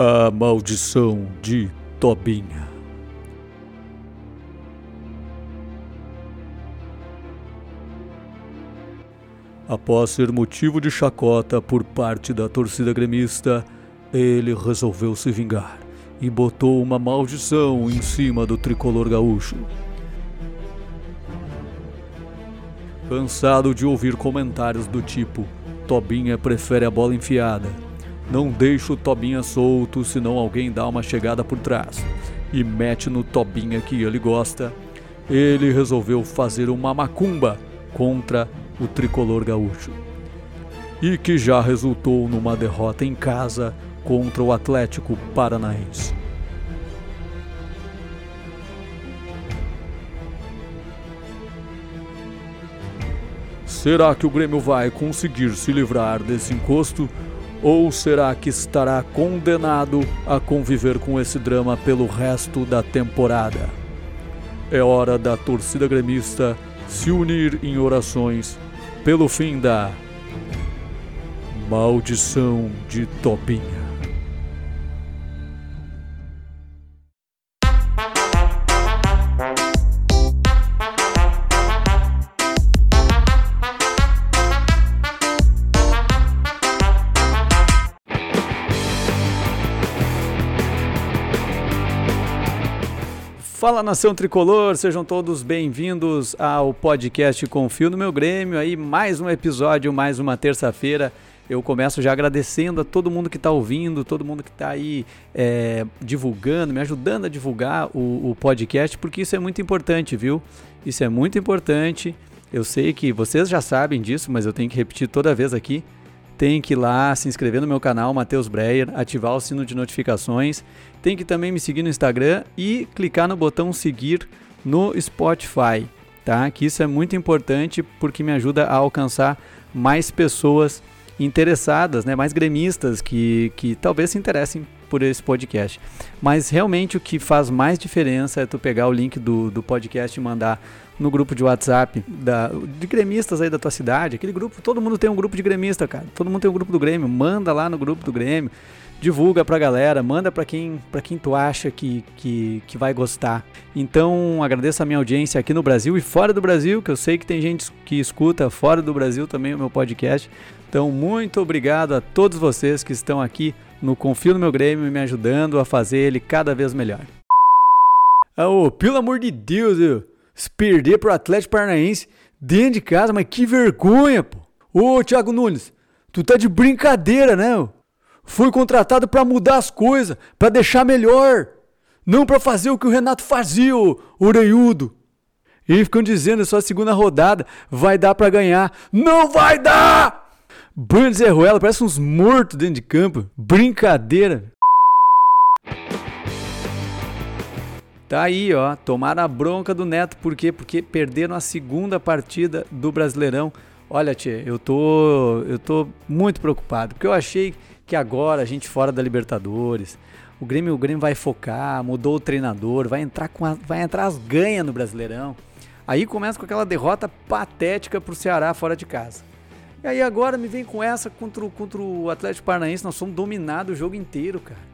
A Maldição de Tobinha. Após ser motivo de chacota por parte da torcida gremista, ele resolveu se vingar e botou uma maldição em cima do tricolor gaúcho. Cansado de ouvir comentários do tipo: Tobinha prefere a bola enfiada não deixa o Tobinha solto, senão alguém dá uma chegada por trás e mete no Tobinha que ele gosta. Ele resolveu fazer uma macumba contra o tricolor gaúcho. E que já resultou numa derrota em casa contra o Atlético Paranaense. Será que o Grêmio vai conseguir se livrar desse encosto? Ou será que estará condenado a conviver com esse drama pelo resto da temporada? É hora da torcida gremista se unir em orações pelo fim da maldição de Topinha. Fala nação tricolor, sejam todos bem-vindos ao podcast Confio no meu Grêmio. Aí mais um episódio, mais uma terça-feira. Eu começo já agradecendo a todo mundo que está ouvindo, todo mundo que está aí é, divulgando, me ajudando a divulgar o, o podcast, porque isso é muito importante, viu? Isso é muito importante. Eu sei que vocês já sabem disso, mas eu tenho que repetir toda vez aqui tem que ir lá se inscrever no meu canal, Matheus Breyer, ativar o sino de notificações. Tem que também me seguir no Instagram e clicar no botão seguir no Spotify, tá? Que isso é muito importante porque me ajuda a alcançar mais pessoas interessadas, né? Mais gremistas que, que talvez se interessem por esse podcast. Mas realmente o que faz mais diferença é tu pegar o link do, do podcast e mandar no grupo de WhatsApp da, de gremistas aí da tua cidade. Aquele grupo, todo mundo tem um grupo de gremista, cara. Todo mundo tem um grupo do Grêmio. Manda lá no grupo do Grêmio. Divulga pra galera, manda pra quem, pra quem tu acha que, que, que vai gostar. Então, agradeço a minha audiência aqui no Brasil e fora do Brasil, que eu sei que tem gente que escuta fora do Brasil também o meu podcast. Então, muito obrigado a todos vocês que estão aqui no Confio no Meu Grêmio me ajudando a fazer ele cada vez melhor. Oh, pelo amor de Deus, eu, se perder pro Atlético Paranaense dentro de casa, mas que vergonha, pô. Ô, Thiago Nunes, tu tá de brincadeira, né? Fui contratado para mudar as coisas, para deixar melhor. Não para fazer o que o Renato fazia, o orelhudo. E ficam dizendo só a segunda rodada vai dar para ganhar. Não vai dar! De Zé Ruela, parece uns mortos dentro de campo. Brincadeira. Tá aí, ó. Tomaram a bronca do Neto. Por quê? Porque perderam a segunda partida do Brasileirão. Olha, tia, eu tô, eu tô muito preocupado. Porque eu achei que agora a gente fora da Libertadores, o Grêmio, o Grêmio vai focar, mudou o treinador, vai entrar com a, vai entrar as ganhas no Brasileirão. Aí começa com aquela derrota patética pro Ceará fora de casa. E aí agora me vem com essa contra o, contra o Atlético Paranaense, nós somos dominados o jogo inteiro, cara.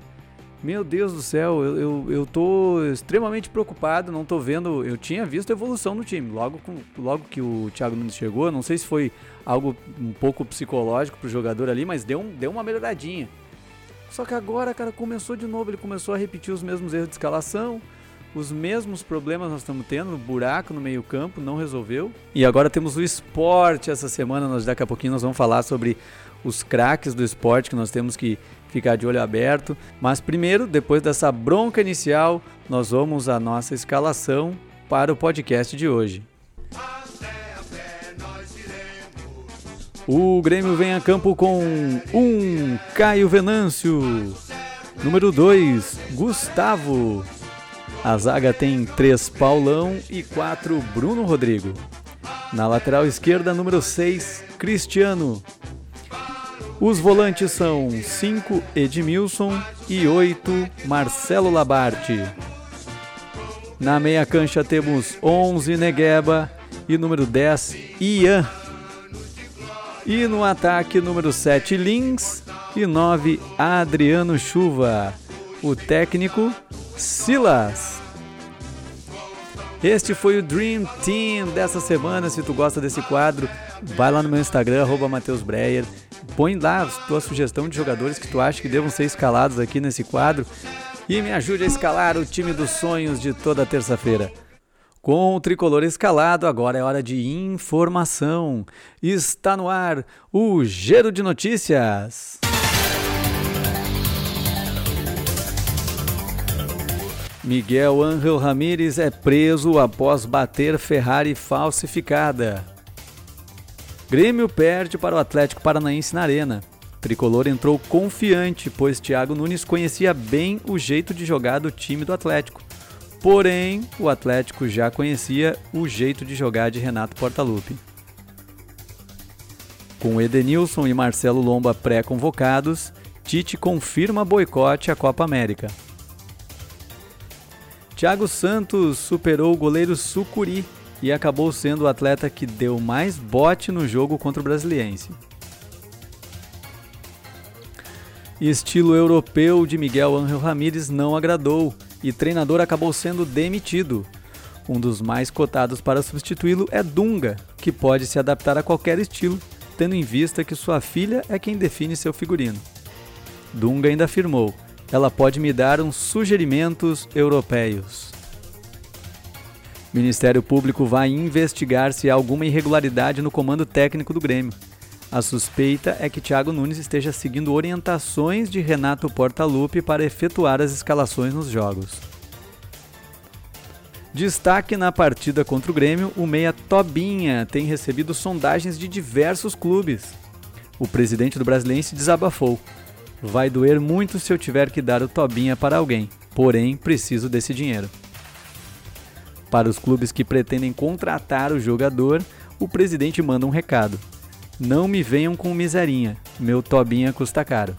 Meu Deus do céu, eu, eu, eu tô extremamente preocupado, não tô vendo. Eu tinha visto evolução no time. Logo, com, logo que o Thiago Nunes chegou, não sei se foi algo um pouco psicológico pro jogador ali, mas deu, um, deu uma melhoradinha. Só que agora, cara, começou de novo, ele começou a repetir os mesmos erros de escalação, os mesmos problemas nós estamos tendo, buraco no meio-campo, não resolveu. E agora temos o esporte essa semana, nós daqui a pouquinho nós vamos falar sobre os craques do esporte que nós temos que ficar de olho aberto. Mas primeiro, depois dessa bronca inicial, nós vamos à nossa escalação para o podcast de hoje. O Grêmio vem a campo com um Caio Venâncio, número 2 Gustavo, a zaga tem 3 Paulão e 4 Bruno Rodrigo. Na lateral esquerda, número 6 Cristiano. Os volantes são 5 Edmilson e 8 Marcelo Labarte. Na meia cancha temos 11 Negueba e número 10 Ian. E no ataque, número 7 Lins e 9 Adriano Chuva. O técnico Silas. Este foi o Dream Team dessa semana. Se tu gosta desse quadro, vai lá no meu Instagram, arroba Matheus Breyer. Põe lá a tua sugestão de jogadores que tu acha que devam ser escalados aqui nesse quadro. E me ajude a escalar o time dos sonhos de toda terça-feira. Com o tricolor escalado, agora é hora de informação. Está no ar o Giro de Notícias. Miguel Ángel Ramírez é preso após bater Ferrari falsificada. Grêmio perde para o Atlético Paranaense na Arena. Tricolor entrou confiante, pois Thiago Nunes conhecia bem o jeito de jogar do time do Atlético. Porém, o Atlético já conhecia o jeito de jogar de Renato Portaluppi. Com Edenilson e Marcelo Lomba pré-convocados, Tite confirma boicote à Copa América. Thiago Santos superou o goleiro Sucuri e acabou sendo o atleta que deu mais bote no jogo contra o Brasiliense. Estilo europeu de Miguel Ángel Ramírez não agradou e treinador acabou sendo demitido. Um dos mais cotados para substituí-lo é Dunga, que pode se adaptar a qualquer estilo, tendo em vista que sua filha é quem define seu figurino. Dunga ainda afirmou: ela pode me dar uns sugerimentos europeus. Ministério Público vai investigar se há alguma irregularidade no comando técnico do Grêmio. A suspeita é que Thiago Nunes esteja seguindo orientações de Renato Portaluppi para efetuar as escalações nos jogos. Destaque na partida contra o Grêmio, o meia Tobinha tem recebido sondagens de diversos clubes. O presidente do Brasiliense desabafou. Vai doer muito se eu tiver que dar o Tobinha para alguém, porém preciso desse dinheiro. Para os clubes que pretendem contratar o jogador, o presidente manda um recado: Não me venham com miserinha, meu Tobinha custa caro.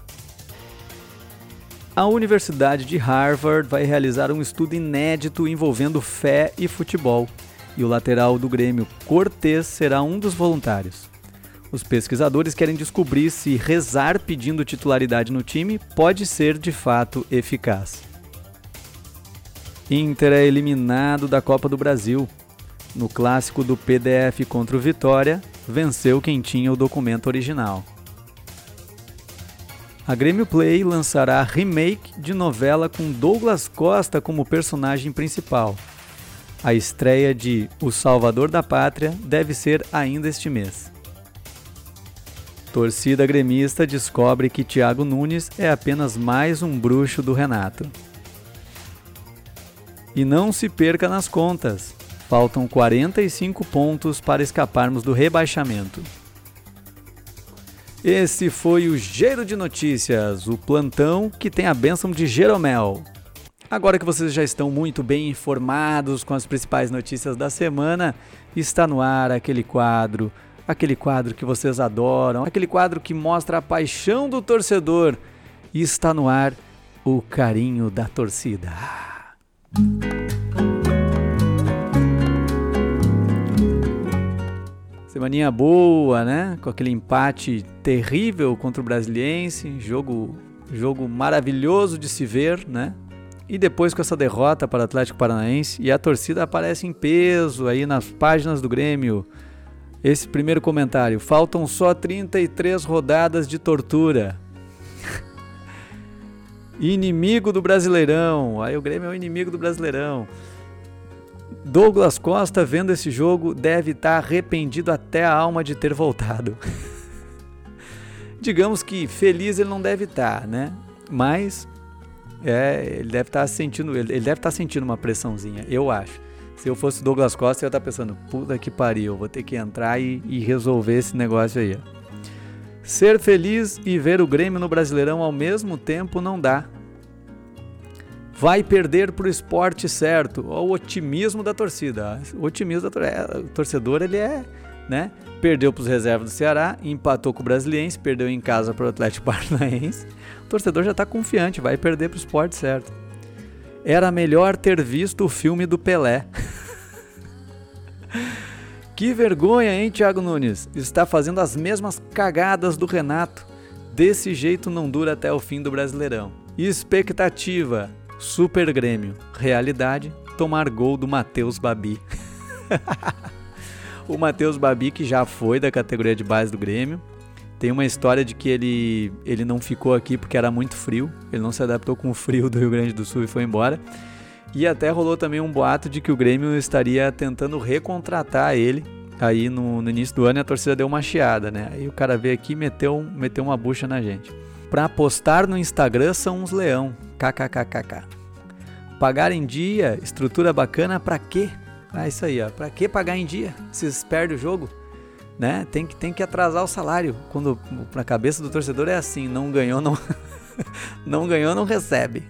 A Universidade de Harvard vai realizar um estudo inédito envolvendo fé e futebol, e o lateral do Grêmio Cortez será um dos voluntários. Os pesquisadores querem descobrir se rezar pedindo titularidade no time pode ser de fato eficaz. Inter é eliminado da Copa do Brasil. No clássico do PDF contra o Vitória, venceu quem tinha o documento original. A Grêmio Play lançará remake de novela com Douglas Costa como personagem principal. A estreia de O Salvador da Pátria deve ser ainda este mês. Torcida gremista descobre que Thiago Nunes é apenas mais um bruxo do Renato. E não se perca nas contas. Faltam 45 pontos para escaparmos do rebaixamento. Esse foi o Giro de Notícias, o plantão que tem a bênção de Jeromel. Agora que vocês já estão muito bem informados com as principais notícias da semana, está no ar aquele quadro, aquele quadro que vocês adoram, aquele quadro que mostra a paixão do torcedor. Está no ar o carinho da torcida. Semaninha boa, né? Com aquele empate terrível contra o Brasiliense, jogo, jogo maravilhoso de se ver, né? E depois com essa derrota para o Atlético Paranaense e a torcida aparece em peso aí nas páginas do Grêmio. Esse primeiro comentário, faltam só 33 rodadas de tortura. Inimigo do Brasileirão. Aí o Grêmio é o inimigo do Brasileirão. Douglas Costa, vendo esse jogo, deve estar arrependido até a alma de ter voltado. Digamos que feliz ele não deve estar, né? Mas é, ele deve estar sentindo, ele deve estar sentindo uma pressãozinha, eu acho. Se eu fosse Douglas Costa, eu ia estar pensando, puta que pariu, vou ter que entrar e, e resolver esse negócio aí. Ser feliz e ver o Grêmio no Brasileirão ao mesmo tempo não dá. Vai perder para o esporte certo. Olha o otimismo da torcida. O otimismo da é, o torcedor ele é, né? Perdeu para os reservas do Ceará, empatou com o Brasiliense, perdeu em casa para o Atlético Paranaense. O torcedor já está confiante, vai perder para o esporte certo. Era melhor ter visto o filme do Pelé. Que vergonha, hein, Thiago Nunes? Está fazendo as mesmas cagadas do Renato. Desse jeito não dura até o fim do Brasileirão. Expectativa: Super Grêmio. Realidade: tomar gol do Matheus Babi. o Matheus Babi, que já foi da categoria de base do Grêmio, tem uma história de que ele, ele não ficou aqui porque era muito frio, ele não se adaptou com o frio do Rio Grande do Sul e foi embora. E até rolou também um boato de que o Grêmio estaria tentando recontratar ele aí no, no início do ano a torcida deu uma chiada, né? Aí o cara veio aqui e meteu, meteu uma bucha na gente. Pra postar no Instagram são uns leão, kkkk. Pagar em dia, estrutura bacana pra quê? Ah, isso aí, ó. Pra que pagar em dia? Vocês perdem o jogo? Né? Tem que, tem que atrasar o salário. Quando na cabeça do torcedor é assim, não ganhou, não não ganhou, não recebe.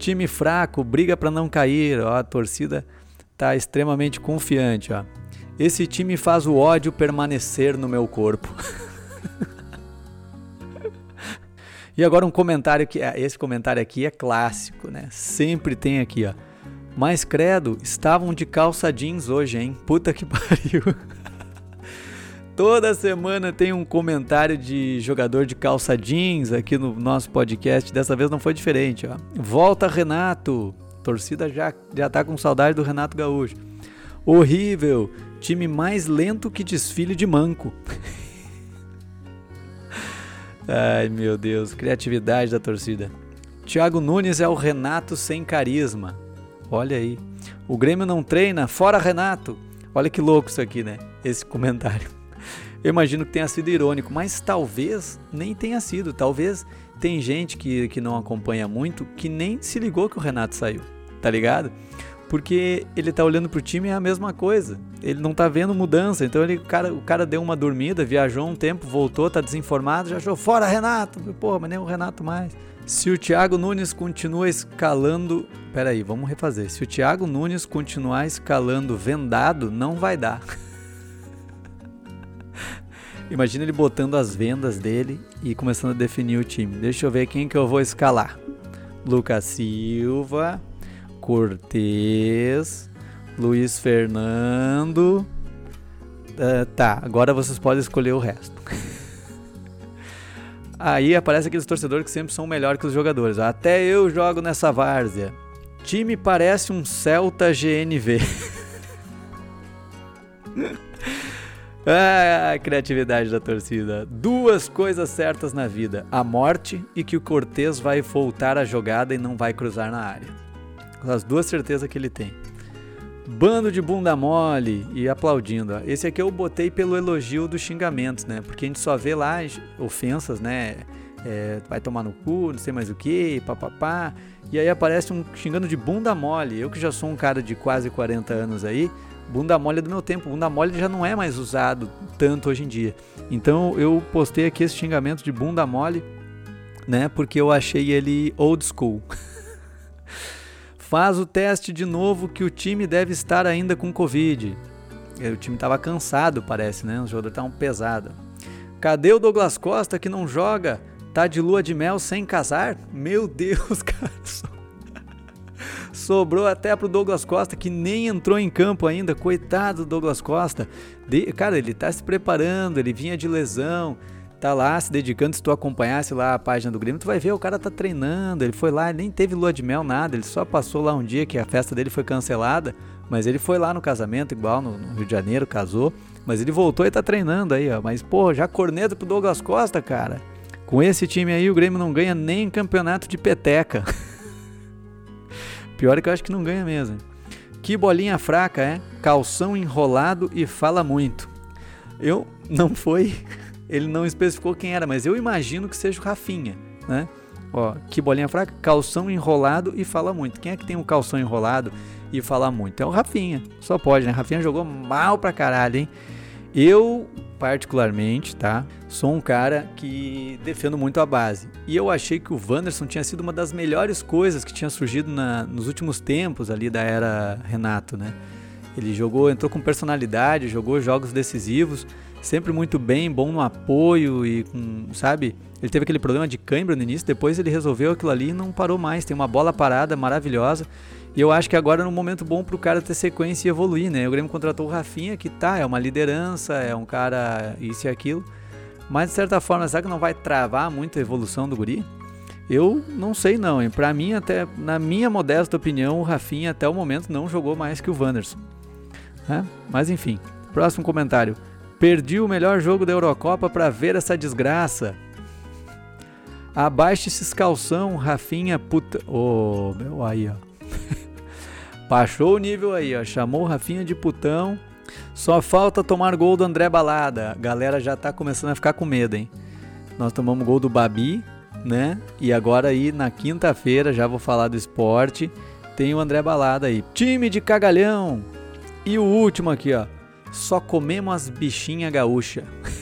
Time fraco, briga para não cair, ó, a torcida tá extremamente confiante, ó. Esse time faz o ódio permanecer no meu corpo. e agora um comentário que é, esse comentário aqui é clássico, né? Sempre tem aqui, ó. Mas credo, estavam de calça jeans hoje, hein? Puta que pariu. Toda semana tem um comentário de jogador de calça jeans aqui no nosso podcast. Dessa vez não foi diferente, ó. Volta Renato. torcida já já tá com saudade do Renato Gaúcho. Horrível. Time mais lento que desfile de manco. Ai, meu Deus, criatividade da torcida. Thiago Nunes é o Renato sem carisma. Olha aí. O Grêmio não treina, fora Renato. Olha que louco isso aqui, né? Esse comentário. Eu imagino que tenha sido irônico, mas talvez nem tenha sido. Talvez tem gente que, que não acompanha muito que nem se ligou que o Renato saiu, tá ligado? porque ele tá olhando pro time é a mesma coisa. Ele não tá vendo mudança. Então ele, o, cara, o cara deu uma dormida, viajou um tempo, voltou, tá desinformado, já achou fora Renato. Porra, mas nem o Renato mais. Se o Thiago Nunes continua escalando. Pera aí, vamos refazer. Se o Thiago Nunes continuar escalando vendado, não vai dar. Imagina ele botando as vendas dele e começando a definir o time. Deixa eu ver quem que eu vou escalar. Lucas Silva, Cortez, Luiz Fernando. Uh, tá, agora vocês podem escolher o resto. Aí aparece aqueles torcedores que sempre são melhores que os jogadores. Até eu jogo nessa várzea. Time parece um Celta GNV. ah, criatividade da torcida. Duas coisas certas na vida: a morte e que o Cortez vai voltar a jogada e não vai cruzar na área as duas certezas que ele tem. Bando de bunda mole e aplaudindo. Esse aqui eu botei pelo elogio dos xingamentos, né? Porque a gente só vê lá ofensas, né? É, vai tomar no cu, não sei mais o que, papapá. E aí aparece um xingando de bunda mole. Eu que já sou um cara de quase 40 anos aí, bunda mole é do meu tempo. Bunda mole já não é mais usado tanto hoje em dia. Então eu postei aqui esse xingamento de bunda mole, né? Porque eu achei ele old school. Faz o teste de novo que o time deve estar ainda com Covid. O time estava cansado, parece, né? Os jogadores estavam pesados. Cadê o Douglas Costa que não joga? Tá de lua de mel sem casar? Meu Deus, cara. Sobrou até pro Douglas Costa que nem entrou em campo ainda. Coitado do Douglas Costa. De... Cara, ele tá se preparando, ele vinha de lesão tá lá se dedicando, se tu acompanhasse lá a página do Grêmio, tu vai ver, o cara tá treinando, ele foi lá, ele nem teve lua de mel, nada, ele só passou lá um dia que a festa dele foi cancelada, mas ele foi lá no casamento, igual no, no Rio de Janeiro, casou, mas ele voltou e tá treinando aí, ó, mas pô, já corneta pro Douglas Costa, cara. Com esse time aí, o Grêmio não ganha nem campeonato de peteca. Pior é que eu acho que não ganha mesmo. Que bolinha fraca, é? Calção enrolado e fala muito. Eu não foi ele não especificou quem era, mas eu imagino que seja o Rafinha, né? Ó, que bolinha fraca, calção enrolado e fala muito. Quem é que tem um calção enrolado e fala muito? É o Rafinha. Só pode, né? Rafinha jogou mal pra caralho, hein? Eu, particularmente, tá? Sou um cara que defendo muito a base. E eu achei que o Wanderson tinha sido uma das melhores coisas que tinha surgido na, nos últimos tempos ali da era Renato, né? Ele jogou, entrou com personalidade, jogou jogos decisivos sempre muito bem, bom no apoio e com, sabe? Ele teve aquele problema de cãibra no início, depois ele resolveu aquilo ali e não parou mais. Tem uma bola parada maravilhosa. E eu acho que agora é um momento bom pro cara ter sequência e evoluir, né? O Grêmio contratou o Rafinha, que tá, é uma liderança, é um cara isso e aquilo. Mas de certa forma, será que não vai travar muito a evolução do guri? Eu não sei não, hein? Pra mim, até na minha modesta opinião, o Rafinha até o momento não jogou mais que o Wanderson. É? Mas enfim, próximo comentário. Perdi o melhor jogo da Eurocopa para ver essa desgraça. Abaixe esses calção, Rafinha puta. Ô, oh, meu aí, ó. Baixou o nível aí, ó. Chamou o Rafinha de putão. Só falta tomar gol do André Balada. A galera já tá começando a ficar com medo, hein? Nós tomamos gol do Babi, né? E agora aí na quinta-feira, já vou falar do esporte, tem o André Balada aí. Time de cagalhão. E o último aqui, ó. Só comemos as bichinha gaúcha.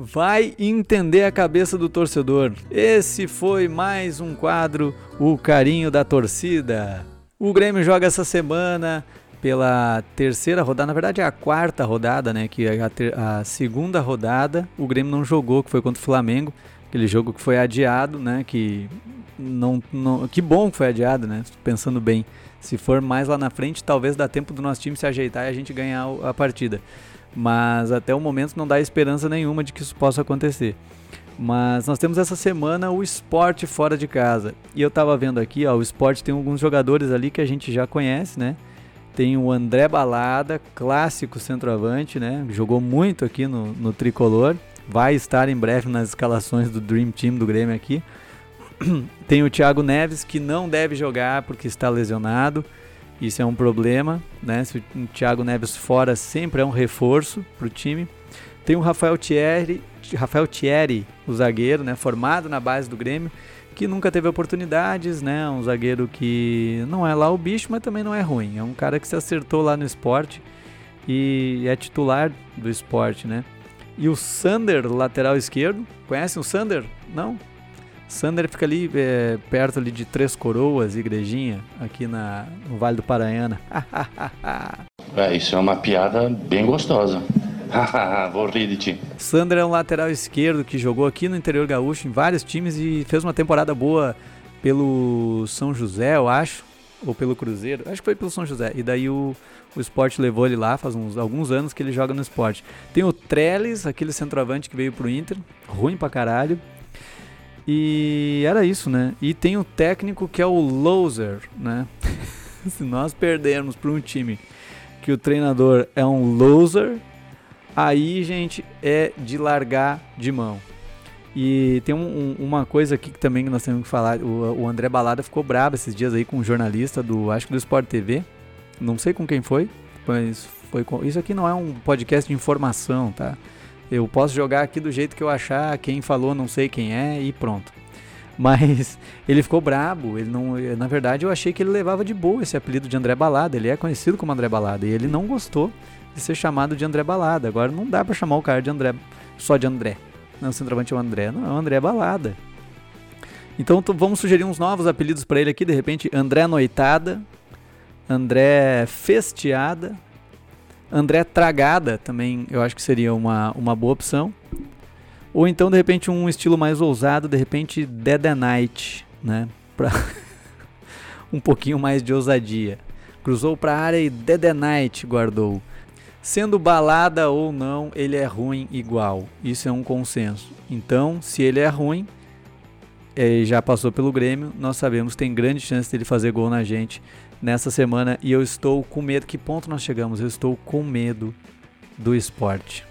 Vai entender a cabeça do torcedor. Esse foi mais um quadro, o carinho da torcida. O Grêmio joga essa semana pela terceira rodada, na verdade é a quarta rodada, né? Que é a, ter, a, segunda rodada o Grêmio não jogou, que foi contra o Flamengo, aquele jogo que foi adiado, né? Que não, não, que bom que foi adiado, né? Pensando bem, se for mais lá na frente, talvez dá tempo do nosso time se ajeitar e a gente ganhar a partida. Mas até o momento não dá esperança nenhuma de que isso possa acontecer. Mas nós temos essa semana o esporte fora de casa. E eu tava vendo aqui, ó, o esporte tem alguns jogadores ali que a gente já conhece, né? Tem o André Balada, clássico centroavante, né? Jogou muito aqui no, no tricolor. Vai estar em breve nas escalações do Dream Team do Grêmio aqui. Tem o Thiago Neves, que não deve jogar porque está lesionado. Isso é um problema, né? Se o Thiago Neves fora sempre é um reforço para o time. Tem o Rafael Thierry, Rafael Thierry, o zagueiro, né? Formado na base do Grêmio que nunca teve oportunidades, né? Um zagueiro que não é lá o bicho, mas também não é ruim. É um cara que se acertou lá no esporte e é titular do esporte, né? E o Sander, lateral esquerdo, conhecem o Sander? Não? Sander fica ali é, perto ali de Três Coroas, Igrejinha, aqui na, no Vale do Paranhana. é, isso é uma piada bem gostosa. Vou rir de ti. Sandra é um lateral esquerdo que jogou aqui no interior gaúcho em vários times e fez uma temporada boa pelo São José, eu acho, ou pelo Cruzeiro. Acho que foi pelo São José. E daí o, o esporte levou ele lá, faz uns, alguns anos que ele joga no esporte. Tem o Trellis, aquele centroavante que veio pro Inter, ruim pra caralho. E era isso, né? E tem o técnico que é o loser, né? Se nós perdermos para um time que o treinador é um loser, aí, gente, é de largar de mão. E tem um, um, uma coisa aqui que também nós temos que falar. O, o, André Balada ficou bravo esses dias aí com um jornalista do, acho que do Sport TV. Não sei com quem foi, mas foi com, isso aqui não é um podcast de informação, tá? Eu posso jogar aqui do jeito que eu achar, quem falou não sei quem é e pronto. Mas ele ficou brabo, ele não, na verdade eu achei que ele levava de boa esse apelido de André Balada, ele é conhecido como André Balada e ele não gostou de ser chamado de André Balada. Agora não dá para chamar o cara de André, só de André. Não, o centroavante é o André. Não, é o André Balada. Então vamos sugerir uns novos apelidos para ele aqui, de repente André Noitada, André Festeada, André Tragada também eu acho que seria uma, uma boa opção. Ou então, de repente, um estilo mais ousado, de repente Dead Night, né? Pra um pouquinho mais de ousadia. Cruzou para a área e Dead Night guardou. Sendo balada ou não, ele é ruim igual. Isso é um consenso. Então, se ele é ruim, é, já passou pelo Grêmio, nós sabemos que tem grande chance dele fazer gol na gente nessa semana e eu estou com medo. Que ponto nós chegamos? Eu estou com medo do esporte.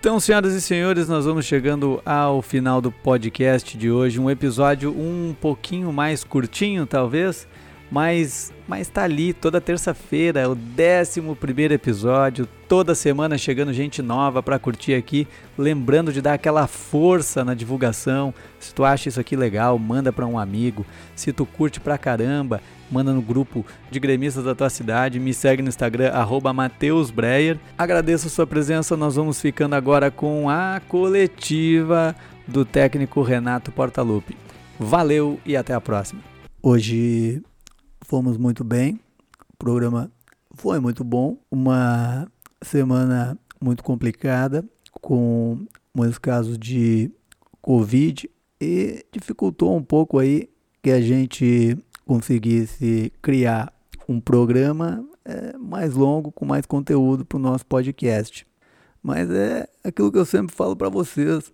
Então, senhoras e senhores, nós vamos chegando ao final do podcast de hoje. Um episódio um pouquinho mais curtinho, talvez, mas, mas tá ali toda terça-feira, é o 11 episódio, toda semana chegando gente nova para curtir aqui. Lembrando de dar aquela força na divulgação. Se tu acha isso aqui legal, manda para um amigo. Se tu curte pra caramba, manda no grupo de gremistas da tua cidade. Me segue no Instagram, MatheusBreyer. Agradeço a sua presença. Nós vamos ficando agora com a coletiva do técnico Renato Portaluppi. Valeu e até a próxima. Hoje fomos muito bem, o programa foi muito bom, uma semana muito complicada, com muitos casos de Covid e dificultou um pouco aí que a gente conseguisse criar um programa é, mais longo, com mais conteúdo para o nosso podcast. Mas é aquilo que eu sempre falo para vocês.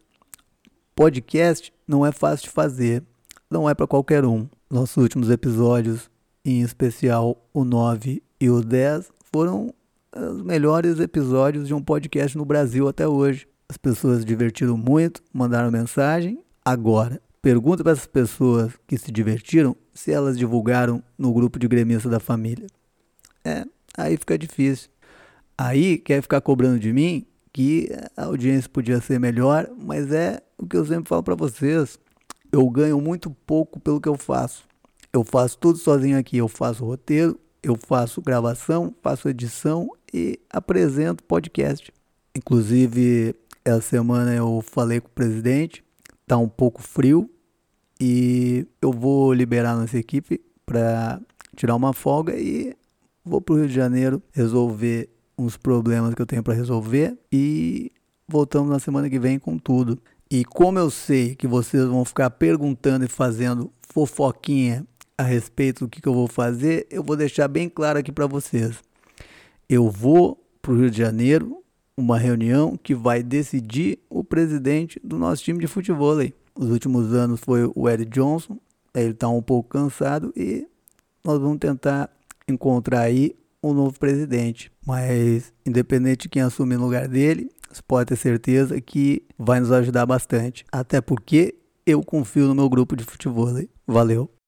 Podcast não é fácil de fazer, não é para qualquer um. Nossos últimos episódios, em especial o 9 e o 10, foram os melhores episódios de um podcast no Brasil até hoje. As pessoas se divertiram muito, mandaram mensagem. Agora, pergunta para essas pessoas que se divertiram se elas divulgaram no grupo de gremistas da família. É, aí fica difícil. Aí quer ficar cobrando de mim que a audiência podia ser melhor, mas é o que eu sempre falo para vocês. Eu ganho muito pouco pelo que eu faço. Eu faço tudo sozinho aqui. Eu faço roteiro, eu faço gravação, faço edição e apresento podcast. Inclusive, essa semana eu falei com o presidente, tá um pouco frio e eu vou liberar nossa equipe para tirar uma folga e vou para o Rio de Janeiro resolver uns problemas que eu tenho para resolver e voltamos na semana que vem com tudo. E como eu sei que vocês vão ficar perguntando e fazendo fofoquinha a respeito do que, que eu vou fazer, eu vou deixar bem claro aqui para vocês. Eu vou para o Rio de Janeiro, uma reunião que vai decidir o presidente do nosso time de futebol. Aí. Os últimos anos foi o Ed Johnson, ele está um pouco cansado e nós vamos tentar encontrar aí um novo presidente. Mas, independente de quem assumir no lugar dele, você pode ter certeza que vai nos ajudar bastante. Até porque eu confio no meu grupo de futebol. Valeu!